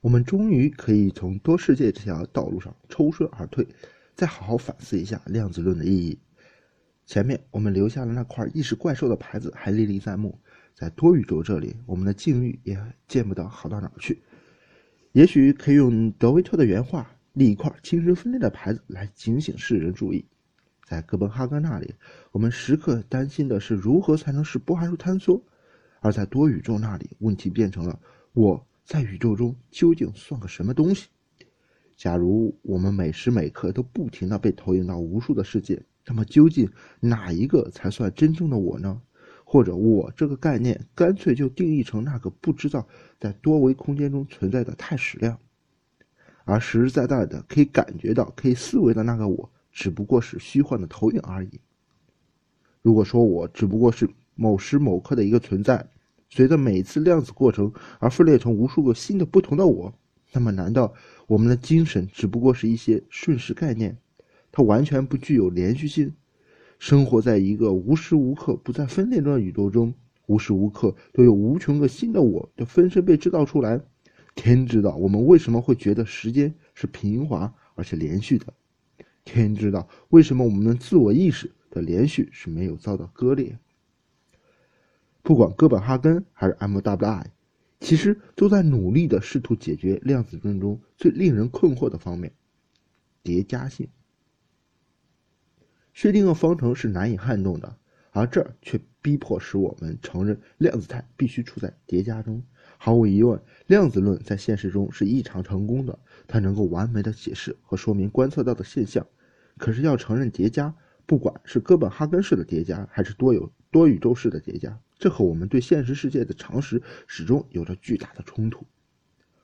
我们终于可以从多世界这条道路上抽身而退，再好好反思一下量子论的意义。前面我们留下了那块意识怪兽的牌子还历历在目，在多宇宙这里，我们的境遇也见不到好到哪儿去。也许可以用德维特的原话立一块精神分裂的牌子来警醒世人注意。在哥本哈根那里，我们时刻担心的是如何才能使波函数坍缩；而在多宇宙那里，问题变成了我。在宇宙中究竟算个什么东西？假如我们每时每刻都不停的被投影到无数的世界，那么究竟哪一个才算真正的我呢？或者，我这个概念干脆就定义成那个不知道在多维空间中存在的态矢量，而实实在在的可以感觉到、可以思维的那个我，只不过是虚幻的投影而已。如果说我只不过是某时某刻的一个存在，随着每次量子过程而分裂成无数个新的不同的我，那么难道我们的精神只不过是一些瞬时概念？它完全不具有连续性，生活在一个无时无刻不在分裂中的宇宙中，无时无刻都有无穷个新的我的分身被制造出来。天知道我们为什么会觉得时间是平滑而且连续的，天知道为什么我们的自我意识的连续是没有遭到割裂。不管哥本哈根还是 MWI，其实都在努力的试图解决量子论中最令人困惑的方面——叠加性。薛定谔方程是难以撼动的，而这却逼迫使我们承认量子态必须处在叠加中。毫无疑问，量子论在现实中是异常成功的，它能够完美的解释和说明观测到的现象。可是，要承认叠加，不管是哥本哈根式的叠加，还是多有多宇宙式的叠加。这和我们对现实世界的常识始终有着巨大的冲突。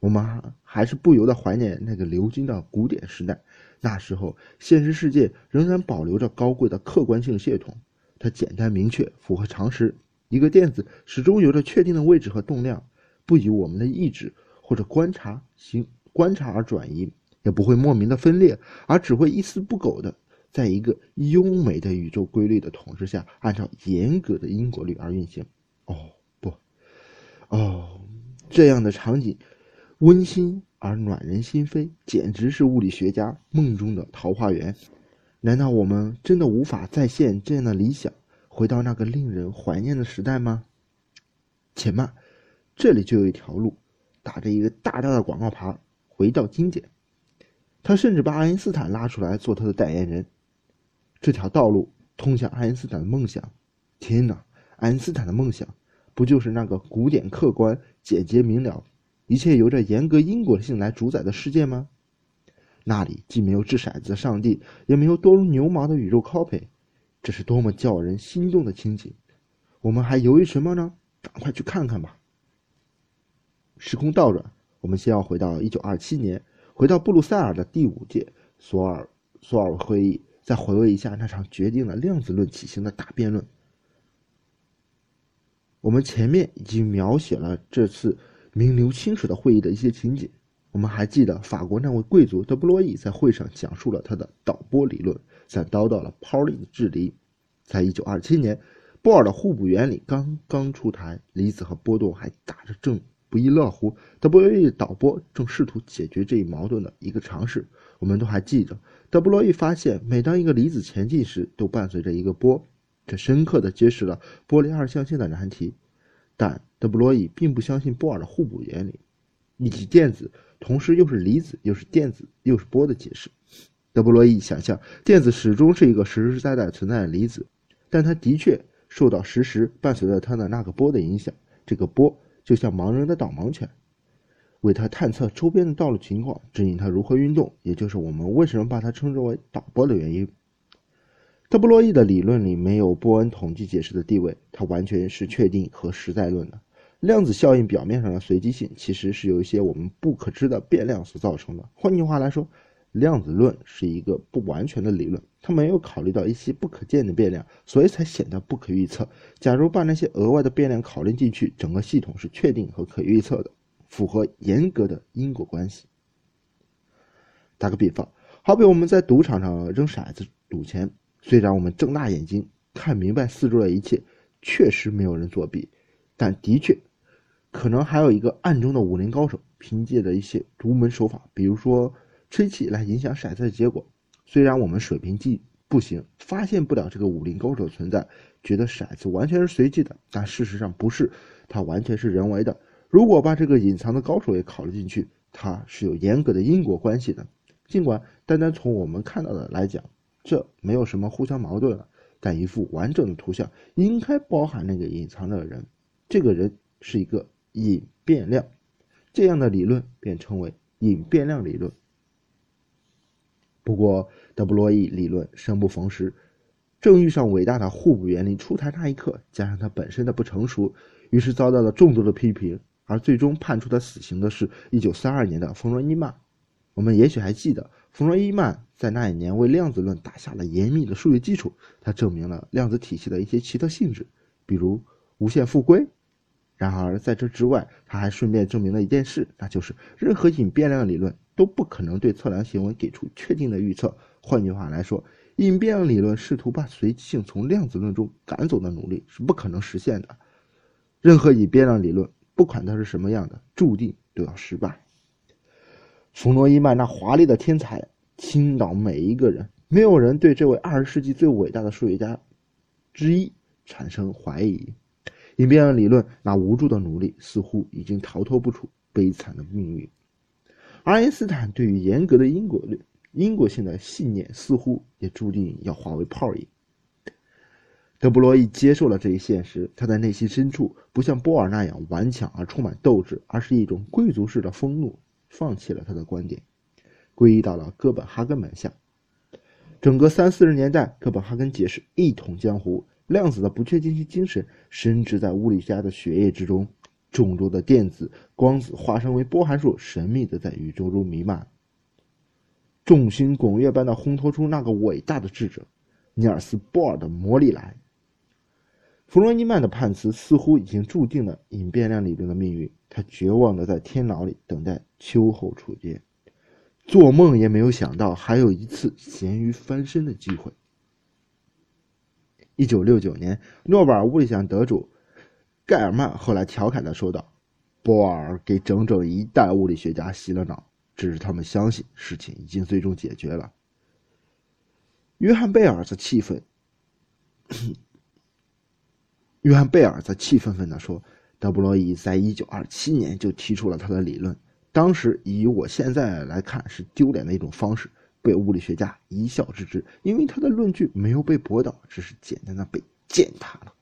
我们还是不由得怀念那个流金的古典时代，那时候现实世界仍然保留着高贵的客观性系统，它简单明确，符合常识。一个电子始终有着确定的位置和动量，不以我们的意志或者观察行观察而转移，也不会莫名的分裂，而只会一丝不苟的。在一个优美的宇宙规律的统治下，按照严格的因果律而运行。哦，不，哦，这样的场景，温馨而暖人心扉，简直是物理学家梦中的桃花源。难道我们真的无法再现这样的理想，回到那个令人怀念的时代吗？且慢，这里就有一条路，打着一个大大的广告牌：回到经典。他甚至把爱因斯坦拉出来做他的代言人。这条道路通向爱因斯坦的梦想。天哪，爱因斯坦的梦想不就是那个古典、客观、简洁明了、一切由着严格因果性来主宰的世界吗？那里既没有掷骰子的上帝，也没有多如牛毛的宇宙 copy，这是多么叫人心动的情景！我们还犹豫什么呢？赶快去看看吧！时空倒转，我们先要回到一九二七年，回到布鲁塞尔的第五届索尔索尔会议。再回味一下那场决定了量子论起行的大辩论。我们前面已经描写了这次名留青史的会议的一些情景。我们还记得法国那位贵族德布罗意在会上讲述了他的导波理论，在遭到了泡利的质离。在一九二七年，波尔的互补原理刚刚出台，离子和波动还打着正不亦乐乎。德布罗意导波正试图解决这一矛盾的一个尝试。我们都还记着。德布罗意发现，每当一个离子前进时，都伴随着一个波，这深刻地揭示了波粒二象性的难题。但德布罗意并不相信波尔的互补原理，以及电子同时又是离子又是电子又是波的解释。德布罗意想象电子始终是一个实实在在存在的离子，但它的确受到实时伴随着它的那个波的影响。这个波就像盲人的导盲犬。为它探测周边的道路情况，指引它如何运动，也就是我们为什么把它称之为导波的原因。特布罗意的理论里没有波恩统计解释的地位，它完全是确定和实在论的。量子效应表面上的随机性，其实是由一些我们不可知的变量所造成的。换句话来说，量子论是一个不完全的理论，它没有考虑到一些不可见的变量，所以才显得不可预测。假如把那些额外的变量考虑进去，整个系统是确定和可预测的。符合严格的因果关系。打个比方，好比我们在赌场上扔骰子赌钱，虽然我们睁大眼睛看明白四周的一切，确实没有人作弊，但的确可能还有一个暗中的武林高手，凭借着一些独门手法，比如说吹气来影响骰子的结果。虽然我们水平计不行，发现不了这个武林高手存在，觉得骰子完全是随机的，但事实上不是，它完全是人为的。如果把这个隐藏的高手也考虑进去，它是有严格的因果关系的。尽管单单从我们看到的来讲，这没有什么互相矛盾了，但一幅完整的图像应该包含那个隐藏的人，这个人是一个隐变量，这样的理论便称为隐变量理论。不过，德布罗意理论生不逢时，正遇上伟大的互补原理出台那一刻，加上它本身的不成熟，于是遭到了众多的批评。而最终判处他死刑的是1932年的冯诺依曼。我们也许还记得，冯诺依曼在那一年为量子论打下了严密的数学基础，他证明了量子体系的一些奇特性质，比如无限复归。然而，在这之外，他还顺便证明了一件事，那就是任何隐变量理论都不可能对测量行为给出确定的预测。换句话来说，隐变量理论试图把随机性从量子论中赶走的努力是不可能实现的。任何隐变量理论，不管它是什么样的，注定都要失败。冯诺依曼那华丽的天才倾倒每一个人，没有人对这位二十世纪最伟大的数学家之一产生怀疑。隐变量理论那无助的努力似乎已经逃脱不出悲惨的命运。爱因斯坦对于严格的因果论、因果性的信念似乎也注定要化为泡影。德布罗意接受了这一现实，他在内心深处不像波尔那样顽强而充满斗志，而是一种贵族式的愤怒，放弃了他的观点，皈依到了哥本哈根门下。整个三四十年代，哥本哈根解释一统江湖。量子的不确定性精神深植在物理家的血液之中，众多的电子、光子化身为波函数，神秘的在宇宙中弥漫。众星拱月般的烘托出那个伟大的智者尼尔斯·波尔的魔力来。弗洛伊曼的判词似乎已经注定了隐变量理论的命运，他绝望的在天牢里等待秋后处决，做梦也没有想到还有一次咸鱼翻身的机会。一九六九年，诺贝尔物理奖得主盖尔曼后来调侃地说道：“波尔给整整一代物理学家洗了脑，只是他们相信事情已经最终解决了。”约翰贝尔则气愤，约翰贝尔则气愤愤地说：“德布罗意在一九二七年就提出了他的理论，当时以我现在来看是丢脸的一种方式。”被物理学家一笑置之，因为他的论据没有被驳倒，只是简单的被践踏了。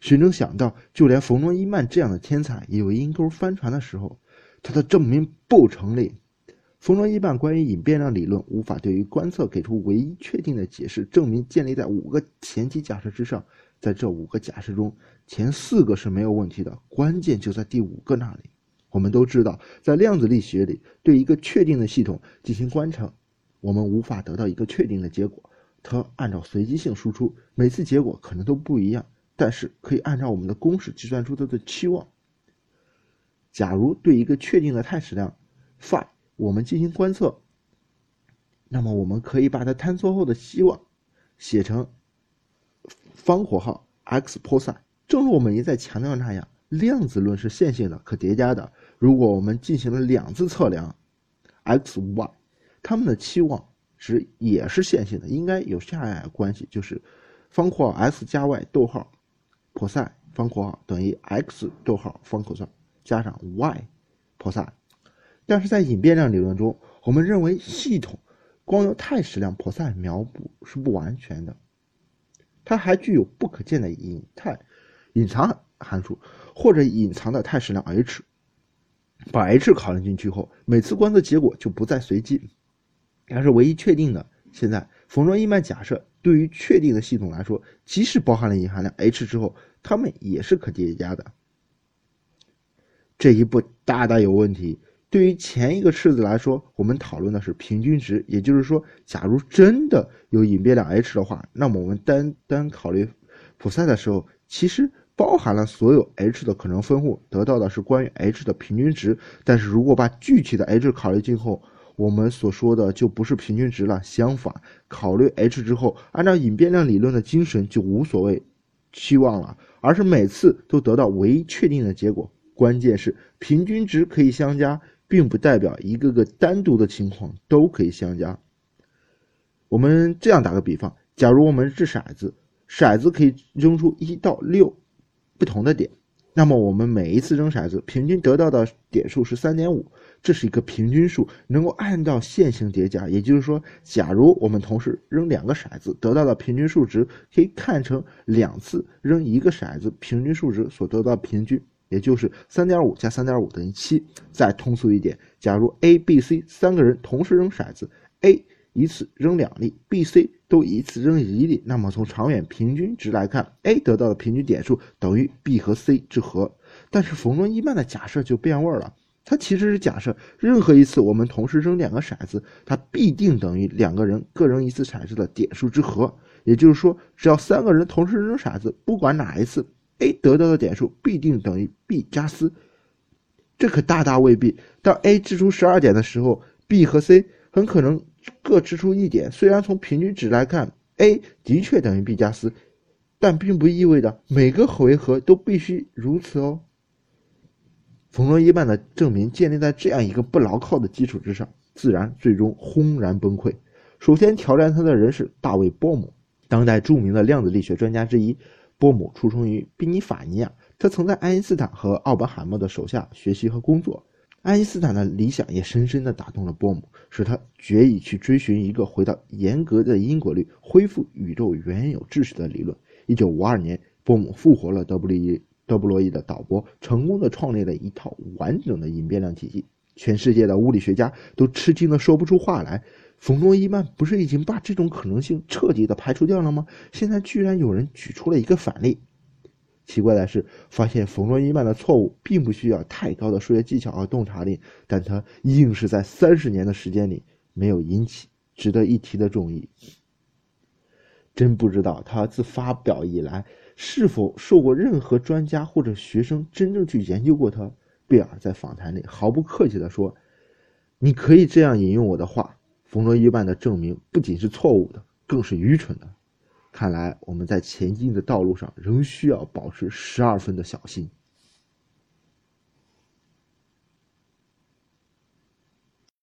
谁能想到，就连冯诺依曼这样的天才也有阴沟翻船的时候？他的证明不成立。冯诺依曼关于隐变量理论无法对于观测给出唯一确定的解释，证明建立在五个前提假设之上。在这五个假设中，前四个是没有问题的，关键就在第五个那里。我们都知道，在量子力学里，对一个确定的系统进行观察，我们无法得到一个确定的结果。它按照随机性输出，每次结果可能都不一样，但是可以按照我们的公式计算出它的期望。假如对一个确定的态矢量 phi 我们进行观测，那么我们可以把它坍缩后的希望写成方括号 x 波散。正如我们一再强调那样，量子论是线性的、可叠加的。如果我们进行了两次测量，x、y，它们的期望值也是线性的，应该有下列关系：就是方括号 x 加 y 逗号 cos 方括号等于 x 逗号方 cos 加上 y cos。但是在隐变量理论中，我们认为系统光由态矢量 cos 描补是不完全的，它还具有不可见的隐态、隐藏函数或者隐藏的态矢量 h。把 h 考虑进去后，每次观测结果就不再随机，而是唯一确定的。现在，冯诺依曼假设，对于确定的系统来说，即使包含了隐含量 h 之后，它们也是可叠加的。这一步大大有问题。对于前一个式子来说，我们讨论的是平均值，也就是说，假如真的有隐变量 h 的话，那么我们单单考虑普赛的时候，其实。包含了所有 h 的可能分布，得到的是关于 h 的平均值。但是如果把具体的 h 考虑进后，我们所说的就不是平均值了。相反，考虑 h 之后，按照隐变量理论的精神，就无所谓期望了，而是每次都得到唯一确定的结果。关键是平均值可以相加，并不代表一个个单独的情况都可以相加。我们这样打个比方，假如我们掷骰子，骰子可以扔出一到六不同的点，那么我们每一次扔骰子，平均得到的点数是三点五，这是一个平均数，能够按照线性叠加。也就是说，假如我们同时扔两个骰子，得到的平均数值可以看成两次扔一个骰子平均数值所得到的平均，也就是三点五加三点五等于七。再通俗一点，假如 A、B、C 三个人同时扔骰子，A。一次扔两粒，B、C 都一次扔一粒，那么从长远平均值来看，A 得到的平均点数等于 B 和 C 之和。但是冯诺依曼的假设就变味儿了，他其实是假设任何一次我们同时扔两个骰子，它必定等于两个人各扔一次骰子的点数之和。也就是说，只要三个人同时扔骰子，不管哪一次，A 得到的点数必定等于 B 加 C。这可大大未必。当 A 掷出十二点的时候，B 和 C 很可能。各支出一点，虽然从平均值来看，A 的确等于 B 加 C，但并不意味着每个回合都必须如此哦。冯诺依曼的证明建立在这样一个不牢靠的基础之上，自然最终轰然崩溃。首先挑战他的人是大卫·波姆，当代著名的量子力学专家之一。波姆出生于宾尼法尼亚，他曾在爱因斯坦和奥本海默的手下学习和工作。爱因斯坦的理想也深深地打动了波姆，使他决意去追寻一个回到严格的因果律、恢复宇宙原有秩序的理论。一九五二年，波姆复活了德布利德布罗意的导波，成功的创立了一套完整的隐变量体系。全世界的物理学家都吃惊的说不出话来。冯诺依曼不是已经把这种可能性彻底的排除掉了吗？现在居然有人举出了一个反例。奇怪的是，发现冯诺依曼的错误并不需要太高的数学技巧和洞察力，但他硬是在三十年的时间里没有引起值得一提的注意。真不知道他自发表以来是否受过任何专家或者学生真正去研究过他。贝尔在访谈里毫不客气地说：“你可以这样引用我的话，冯诺依曼的证明不仅是错误的，更是愚蠢的。”看来我们在前进的道路上仍需要保持十二分的小心。